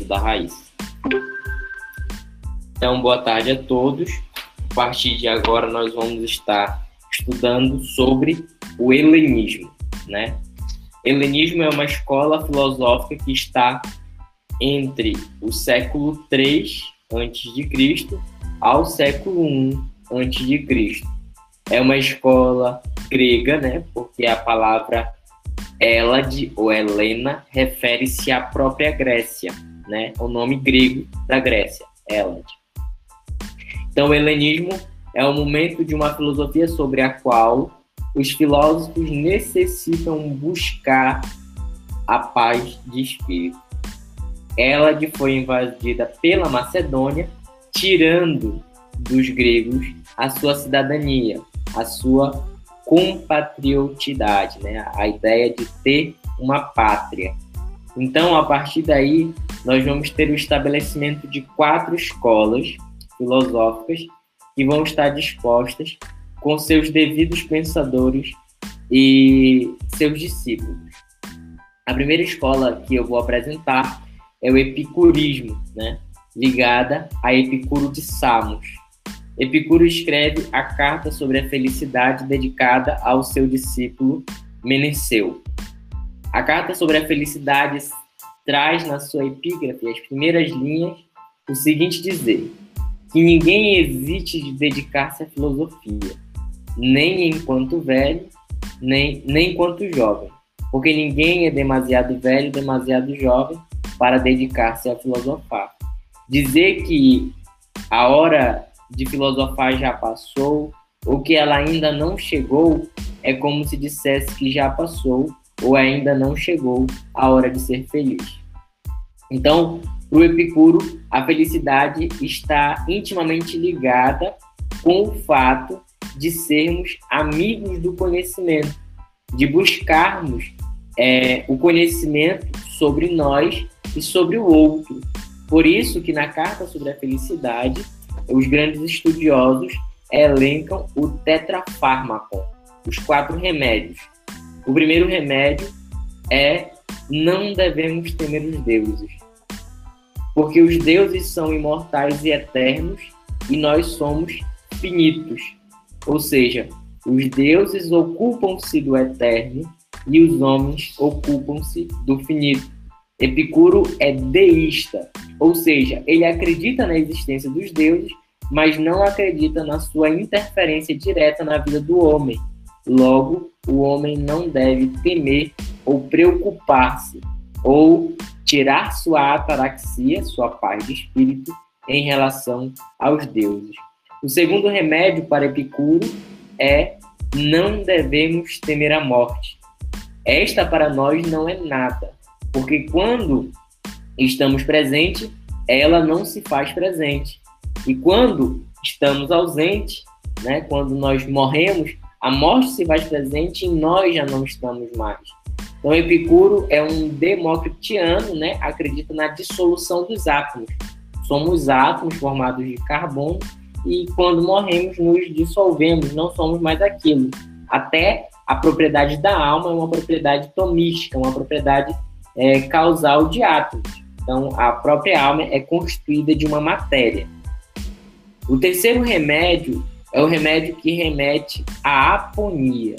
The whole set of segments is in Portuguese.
da raiz. Então, boa tarde a todos. A partir de agora, nós vamos estar estudando sobre o helenismo, né? Helenismo é uma escola filosófica que está entre o século III a.C. ao século I a.C. É uma escola grega, né? Porque a palavra Elade ou Helena refere-se à própria Grécia, né? O nome grego da Grécia, Elade. Então, o helenismo é o momento de uma filosofia sobre a qual os filósofos necessitam buscar a paz de espírito. Elade foi invadida pela Macedônia, tirando dos gregos a sua cidadania, a sua compatriotidade, né? a ideia de ter uma pátria. Então, a partir daí, nós vamos ter o estabelecimento de quatro escolas filosóficas que vão estar dispostas com seus devidos pensadores e seus discípulos. A primeira escola que eu vou apresentar é o epicurismo, né? ligada a Epicuro de Samos. Epicuro escreve a carta sobre a felicidade dedicada ao seu discípulo Meneceu. A carta sobre a felicidade traz na sua epígrafe as primeiras linhas o seguinte dizer: que ninguém hesite de dedicar-se à filosofia, nem enquanto velho, nem, nem enquanto jovem, porque ninguém é demasiado velho, demasiado jovem para dedicar-se a filosofar. Dizer que a hora de filosofar já passou, ou que ela ainda não chegou, é como se dissesse que já passou ou ainda não chegou a hora de ser feliz. Então, para o Epicuro, a felicidade está intimamente ligada com o fato de sermos amigos do conhecimento, de buscarmos é, o conhecimento sobre nós e sobre o outro. Por isso que na carta sobre a felicidade, os grandes estudiosos elencam o tetrafármaco, os quatro remédios. O primeiro remédio é não devemos temer os deuses porque os deuses são imortais e eternos e nós somos finitos. Ou seja, os deuses ocupam-se do eterno e os homens ocupam-se do finito. Epicuro é deísta, ou seja, ele acredita na existência dos deuses, mas não acredita na sua interferência direta na vida do homem. Logo, o homem não deve temer ou preocupar-se ou tirar sua ataraxia, sua paz de espírito, em relação aos deuses. O segundo remédio para Epicuro é não devemos temer a morte. Esta para nós não é nada, porque quando estamos presentes, ela não se faz presente. E quando estamos ausentes, né, quando nós morremos, a morte se faz presente e nós já não estamos mais. Então, Epicuro é um democritiano, né? acredita na dissolução dos átomos. Somos átomos formados de carbono e quando morremos nos dissolvemos, não somos mais aquilo. Até a propriedade da alma é uma propriedade tomística, uma propriedade é, causal de átomos. Então, a própria alma é constituída de uma matéria. O terceiro remédio é o remédio que remete à aponia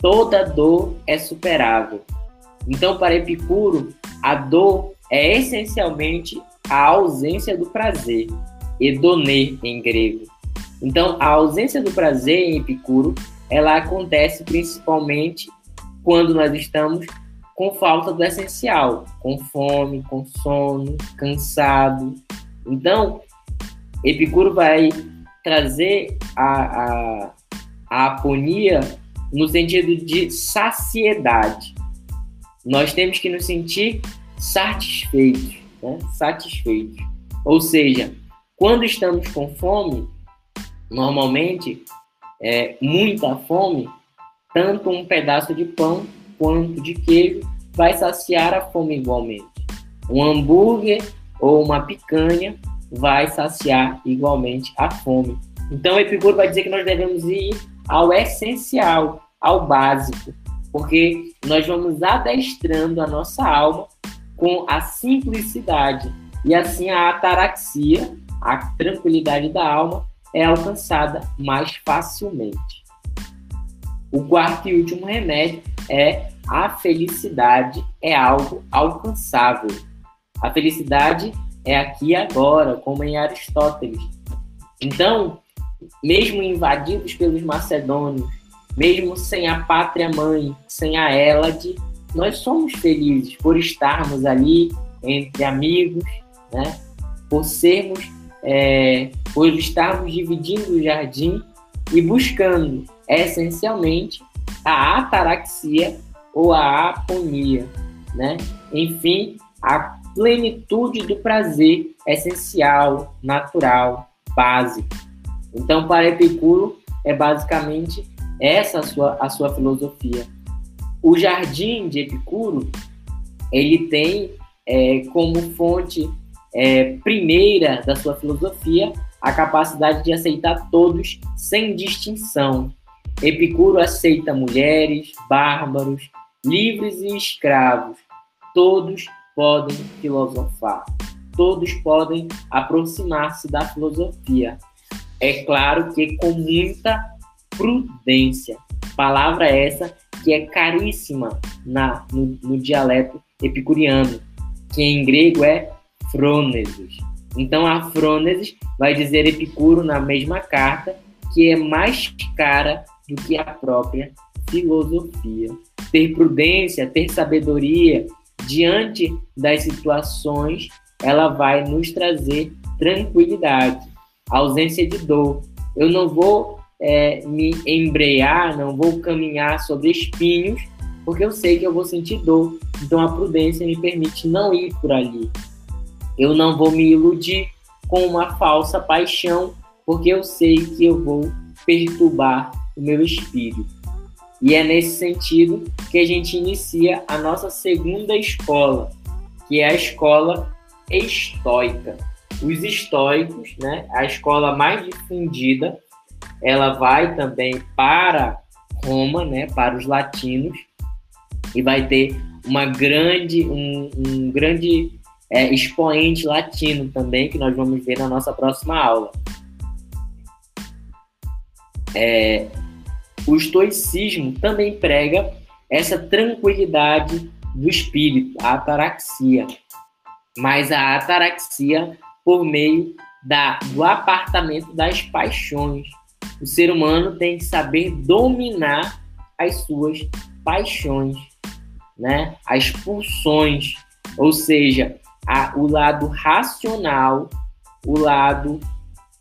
toda dor é superável. Então, para Epicuro, a dor é essencialmente a ausência do prazer, edonê em grego. Então, a ausência do prazer em Epicuro, ela acontece principalmente quando nós estamos com falta do essencial, com fome, com sono, cansado. Então, Epicuro vai trazer a, a, a aponia no sentido de saciedade. Nós temos que nos sentir satisfeitos, né? satisfeitos. Ou seja, quando estamos com fome, normalmente, é, muita fome, tanto um pedaço de pão quanto de queijo vai saciar a fome igualmente. Um hambúrguer ou uma picanha vai saciar igualmente a fome. Então, Epicuro vai dizer que nós devemos ir ao essencial, ao básico, porque nós vamos adestrando a nossa alma com a simplicidade. E assim a ataraxia, a tranquilidade da alma, é alcançada mais facilmente. O quarto e último remédio é a felicidade é algo alcançável. A felicidade é aqui e agora, como em Aristóteles. Então, mesmo invadidos pelos macedônios, mesmo sem a pátria mãe, sem a Hélade, nós somos felizes por estarmos ali entre amigos, né? por sermos, é, por estarmos dividindo o jardim e buscando essencialmente a ataraxia ou a aponia, né? Enfim, a plenitude do prazer essencial, natural, básico. Então, para Epicuro, é basicamente essa a sua, a sua filosofia. O jardim de Epicuro, ele tem é, como fonte é, primeira da sua filosofia a capacidade de aceitar todos sem distinção. Epicuro aceita mulheres, bárbaros, livres e escravos. Todos podem filosofar. Todos podem aproximar-se da filosofia. É claro que com muita prudência. Palavra essa que é caríssima na, no, no dialeto epicuriano, que em grego é frônesis. Então a frônesis vai dizer Epicuro na mesma carta que é mais cara do que a própria filosofia. Ter prudência, ter sabedoria diante das situações, ela vai nos trazer tranquilidade, ausência de dor. Eu não vou é, me embrear, não vou caminhar sobre espinhos, porque eu sei que eu vou sentir dor. Então a prudência me permite não ir por ali. Eu não vou me iludir com uma falsa paixão, porque eu sei que eu vou perturbar o meu espírito. E é nesse sentido que a gente inicia a nossa segunda escola, que é a escola estoica. Os estoicos, né, a escola mais difundida, ela vai também para Roma, né, para os latinos, e vai ter uma grande, um, um grande é, expoente latino também, que nós vamos ver na nossa próxima aula. É, o estoicismo também prega essa tranquilidade do espírito, a ataraxia, mas a ataraxia por meio da, do apartamento das paixões. O ser humano tem que saber dominar as suas paixões, né? as pulsões, ou seja, a, o lado racional, o lado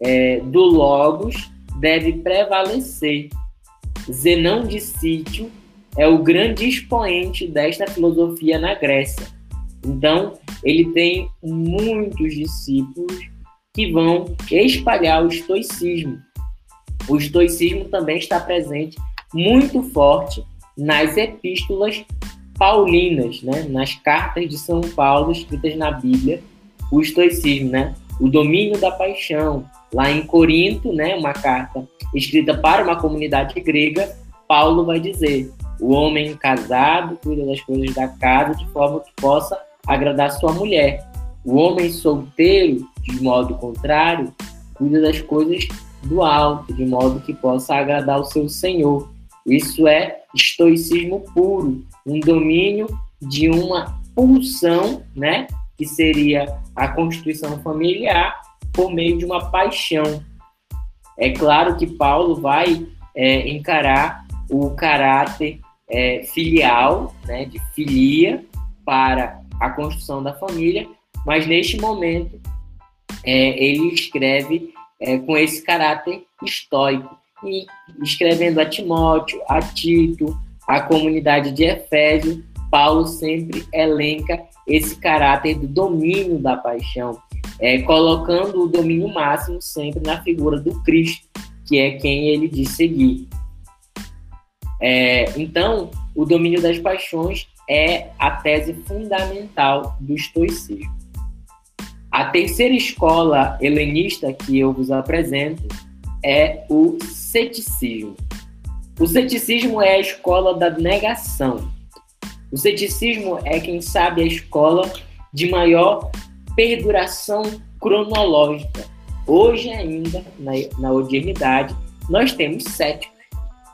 é, do logos deve prevalecer Zenão de Sítio é o grande expoente desta filosofia na Grécia. Então, ele tem muitos discípulos que vão espalhar o estoicismo. O estoicismo também está presente muito forte nas epístolas paulinas, né? nas cartas de São Paulo escritas na Bíblia, o estoicismo, né? O domínio da paixão. Lá em Corinto, né, uma carta escrita para uma comunidade grega, Paulo vai dizer: o homem casado cuida das coisas da casa de forma que possa agradar sua mulher. O homem solteiro, de modo contrário, cuida das coisas do alto, de modo que possa agradar o seu senhor. Isso é estoicismo puro, um domínio de uma pulsão, né, que seria a constituição familiar, por meio de uma paixão. É claro que Paulo vai é, encarar o caráter é, filial, né, de filia, para a construção da família, mas neste momento é, ele escreve é, com esse caráter estoico, e escrevendo a Timóteo, a Tito, a comunidade de Efésio, Paulo sempre elenca esse caráter do domínio da paixão, é, colocando o domínio máximo sempre na figura do Cristo, que é quem ele diz seguir. É, então, o domínio das paixões é a tese fundamental do estoicismo. A terceira escola helenista que eu vos apresento é o ceticismo. O ceticismo é a escola da negação. O ceticismo é, quem sabe, a escola de maior perduração cronológica. Hoje ainda, na, na modernidade, nós temos céticos,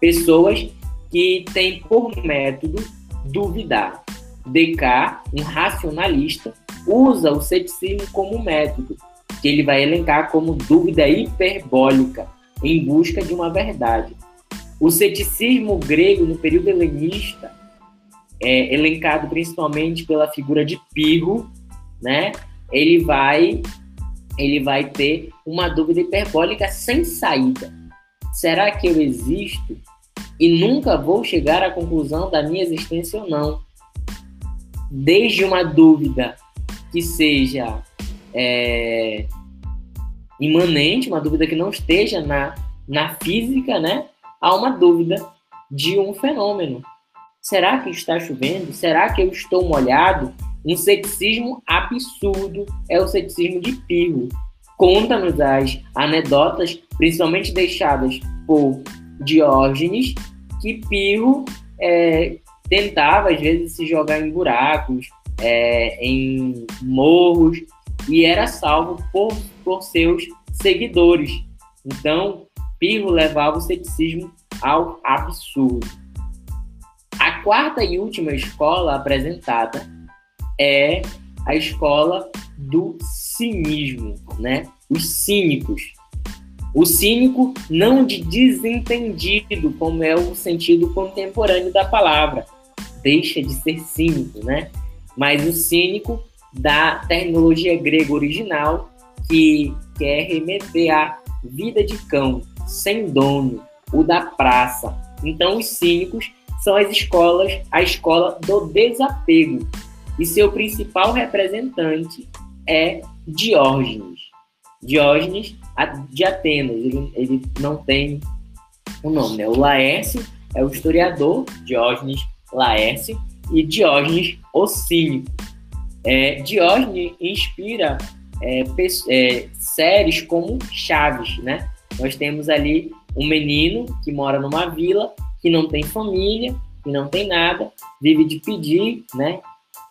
pessoas que têm por método duvidar. Descartes, um racionalista, usa o ceticismo como método, que ele vai elencar como dúvida hiperbólica, em busca de uma verdade. O ceticismo grego, no período helenista, é elencado principalmente pela figura de Pirro, né? Ele vai ele vai ter uma dúvida hiperbólica sem saída. Será que eu existo e nunca vou chegar à conclusão da minha existência ou não? Desde uma dúvida que seja é, imanente, uma dúvida que não esteja na, na física, né? Há uma dúvida de um fenômeno. Será que está chovendo? Será que eu estou molhado? Um ceticismo absurdo é o ceticismo de Pirro. Conta-nos as anedotas, principalmente deixadas por Diógenes, que Pirro é, tentava às vezes se jogar em buracos, é, em morros, e era salvo por, por seus seguidores. Então, Pirro levava o ceticismo ao absurdo. Quarta e última escola apresentada é a escola do cinismo, né? Os cínicos. O cínico não de desentendido, como é o sentido contemporâneo da palavra, deixa de ser cínico, né? Mas o cínico da terminologia grega original que quer remeter à vida de cão, sem dono, o da praça. Então os cínicos são as escolas, a escola do desapego. E seu principal representante é Diógenes. Diógenes de Atenas, ele, ele não tem o um nome, né? O Laércio é o historiador, Diógenes Laércio, e Diógenes o. É, Diógenes inspira é, é, séries como Chaves, né? Nós temos ali um menino que mora numa vila, que não tem família, que não tem nada, vive de pedir, né?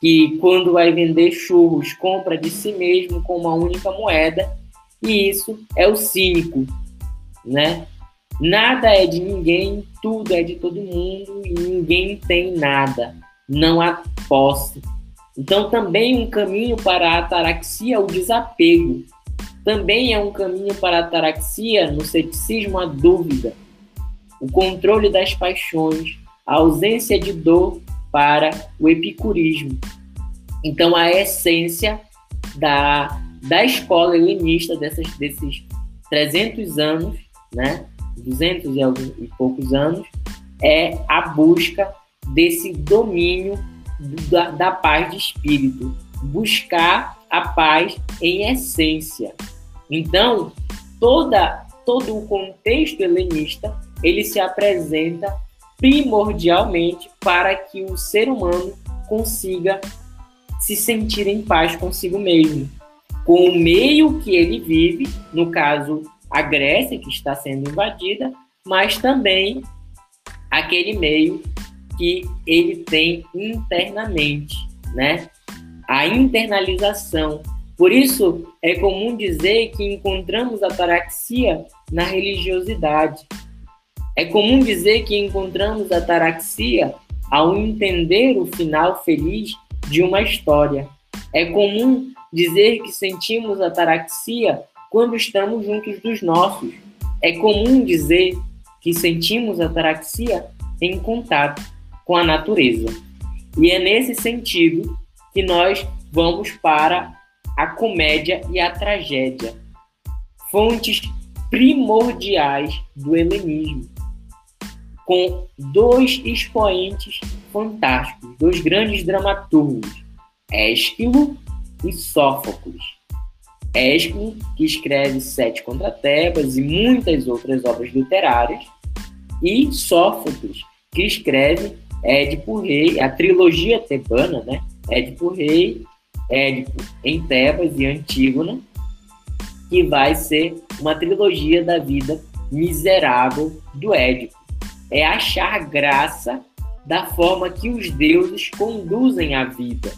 Que quando vai vender churros, compra de si mesmo com uma única moeda, e isso é o cínico, né? Nada é de ninguém, tudo é de todo mundo e ninguém tem nada. Não há posse. Então, também um caminho para a ataraxia é o desapego. Também é um caminho para a ataraxia, no ceticismo, a dúvida, o controle das paixões, a ausência de dor para o epicurismo. Então, a essência da, da escola helenista dessas, desses 300 anos, né, 200 e, alguns, e poucos anos, é a busca desse domínio da, da paz de espírito, buscar a paz em essência. Então, toda, todo o contexto helenista ele se apresenta primordialmente para que o ser humano consiga se sentir em paz consigo mesmo, com o meio que ele vive, no caso a Grécia que está sendo invadida, mas também aquele meio que ele tem internamente, né? A internalização. Por isso, é comum dizer que encontramos a ataraxia na religiosidade. É comum dizer que encontramos a ataraxia ao entender o final feliz de uma história. É comum dizer que sentimos a ataraxia quando estamos juntos dos nossos. É comum dizer que sentimos a ataraxia em contato com a natureza. E é nesse sentido que nós vamos para a comédia e a tragédia, fontes primordiais do helenismo, com dois expoentes fantásticos, dois grandes dramaturgos, Ésquilo e Sófocles. Ésquilo, que escreve Sete contra Tebas e muitas outras obras literárias, e Sófocles, que escreve Édipo Rei, a trilogia tebana, né? Édipo Rei, Édipo em Tebas e Antígona, que vai ser uma trilogia da vida miserável do Édipo. É achar graça da forma que os deuses conduzem a vida.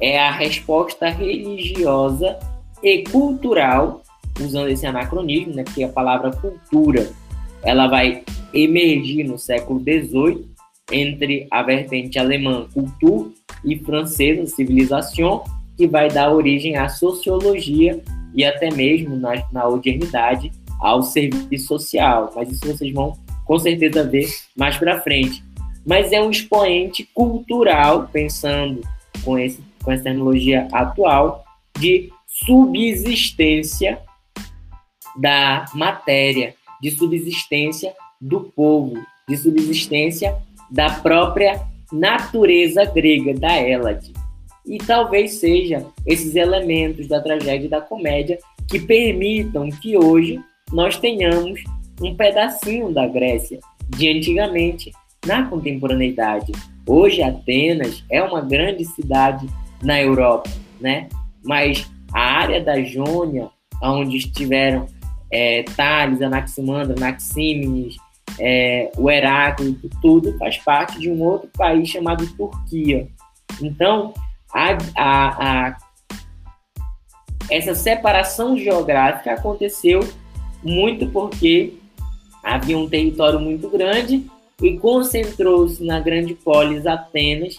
É a resposta religiosa e cultural, usando esse anacronismo, né, porque a palavra cultura ela vai emergir no século XVIII entre a vertente alemã culture e francesa civilisation, que vai dar origem à sociologia e até mesmo na, na modernidade ao serviço social. Mas isso vocês vão com certeza ver mais para frente. Mas é um expoente cultural, pensando com, esse, com essa terminologia atual, de subsistência da matéria, de subsistência do povo, de subsistência da própria natureza grega, da Hélade. E talvez seja esses elementos da tragédia e da comédia que permitam que hoje nós tenhamos um pedacinho da Grécia de antigamente na contemporaneidade. Hoje Atenas é uma grande cidade na Europa, né? Mas a área da Jônia, onde estiveram é, Tales, Anaximandro, Anaxímenes, é, o Heráclito, tudo faz parte de um outro país chamado Turquia. Então, a, a, a, essa separação geográfica aconteceu muito porque havia um território muito grande e concentrou-se na grande polis Atenas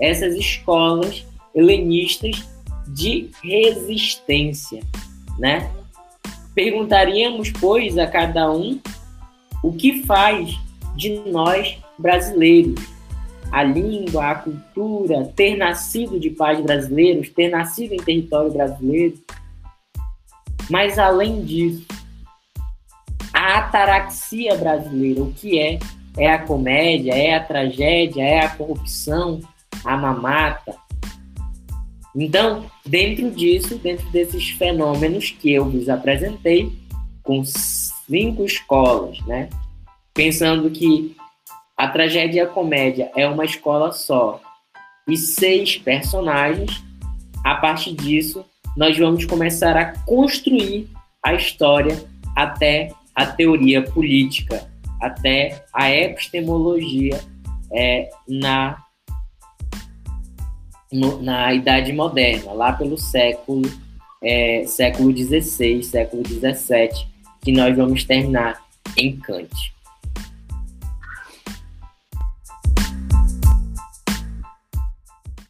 essas escolas helenistas de resistência, né? Perguntaríamos, pois, a cada um o que faz de nós brasileiros. A língua, a cultura, ter nascido de pais brasileiros, ter nascido em território brasileiro. Mas além disso, a ataraxia brasileira, o que é? É a comédia, é a tragédia, é a corrupção, a mamata. Então, dentro disso, dentro desses fenômenos que eu vos apresentei, com cinco escolas, né? Pensando que a tragédia e a comédia é uma escola só e seis personagens, a partir disso, nós vamos começar a construir a história até a teoria política, até a epistemologia é, na, no, na Idade Moderna, lá pelo século, é, século XVI, século XVII, que nós vamos terminar em Kant.